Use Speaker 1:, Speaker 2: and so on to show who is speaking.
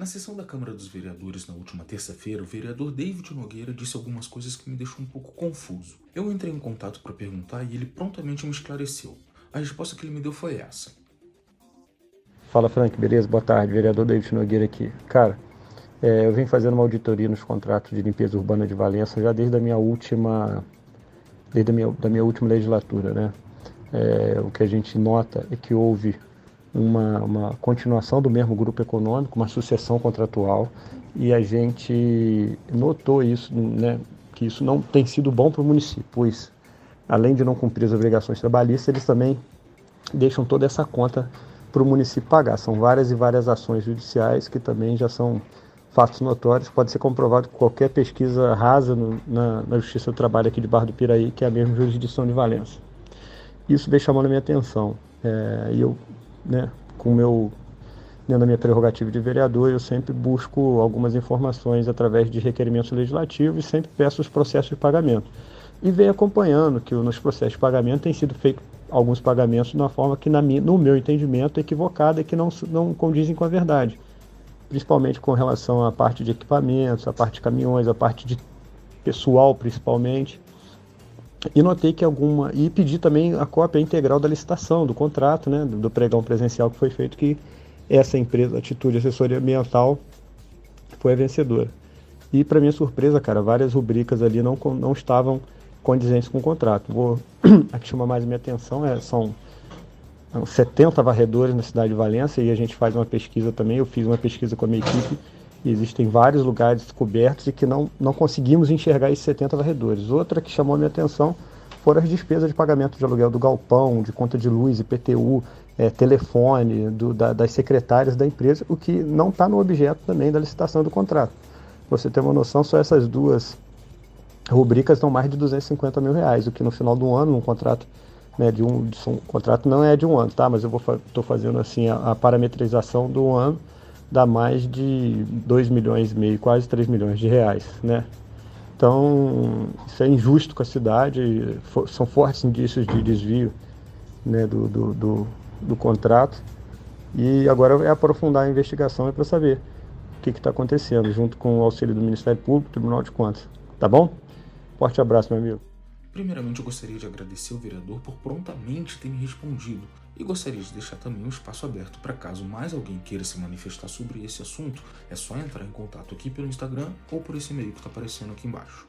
Speaker 1: Na sessão da Câmara dos Vereadores na última terça-feira, o vereador David Nogueira disse algumas coisas que me deixou um pouco confuso. Eu entrei em contato para perguntar e ele prontamente me esclareceu. A resposta que ele me deu foi essa.
Speaker 2: Fala Frank, beleza? Boa tarde, vereador David Nogueira aqui. Cara, é, eu venho fazendo uma auditoria nos contratos de limpeza urbana de Valença já desde a minha última, desde a minha, da minha última legislatura, né? É, o que a gente nota é que houve uma, uma continuação do mesmo grupo econômico, uma sucessão contratual, e a gente notou isso, né, que isso não tem sido bom para o município, pois além de não cumprir as obrigações trabalhistas, eles também deixam toda essa conta para o município pagar. São várias e várias ações judiciais que também já são fatos notórios, pode ser comprovado com qualquer pesquisa rasa no, na, na, Justiça do Trabalho aqui de Barra do Piraí, que é a mesma jurisdição de Valença. Isso veio chamando a minha atenção. É, e eu né, com meu dentro da minha prerrogativa de vereador, eu sempre busco algumas informações através de requerimentos legislativos e sempre peço os processos de pagamento. E venho acompanhando que nos processos de pagamento tem sido feito alguns pagamentos de uma forma que, na no meu entendimento, é equivocada e que não, não condizem com a verdade. Principalmente com relação à parte de equipamentos, à parte de caminhões, à parte de pessoal, principalmente. E notei que alguma. E pedi também a cópia integral da licitação, do contrato, né, do pregão presencial que foi feito, que essa empresa, Atitude Assessoria Ambiental, foi a vencedora. E, para minha surpresa, cara, várias rubricas ali não, não estavam condizentes com o contrato. Vou, a que chama mais minha atenção é, são 70 varredores na cidade de Valência e a gente faz uma pesquisa também. Eu fiz uma pesquisa com a minha equipe e existem vários lugares cobertos e que não, não conseguimos enxergar esses 70 varredores. Outra que chamou a minha atenção foram as despesas de pagamento de aluguel do galpão, de conta de luz, IPTU, é, telefone, do, da, das secretárias da empresa, o que não está no objeto também da licitação do contrato. Você ter uma noção, só essas duas rubricas dão mais de 250 mil reais, o que no final do ano, um contrato né, de um, de um contrato não é de um ano, tá? Mas eu estou fazendo assim a, a parametrização do ano dá mais de 2 milhões e meio, quase 3 milhões de reais, né? Então, isso é injusto com a cidade, são fortes indícios de desvio né, do, do, do, do contrato. E agora é aprofundar a investigação para saber o que está acontecendo, junto com o auxílio do Ministério Público, Tribunal de Contas. Tá bom? Forte abraço, meu amigo.
Speaker 1: Primeiramente, eu gostaria de agradecer ao vereador por prontamente ter me respondido e gostaria de deixar também um espaço aberto para caso mais alguém queira se manifestar sobre esse assunto, é só entrar em contato aqui pelo Instagram ou por esse e-mail que está aparecendo aqui embaixo.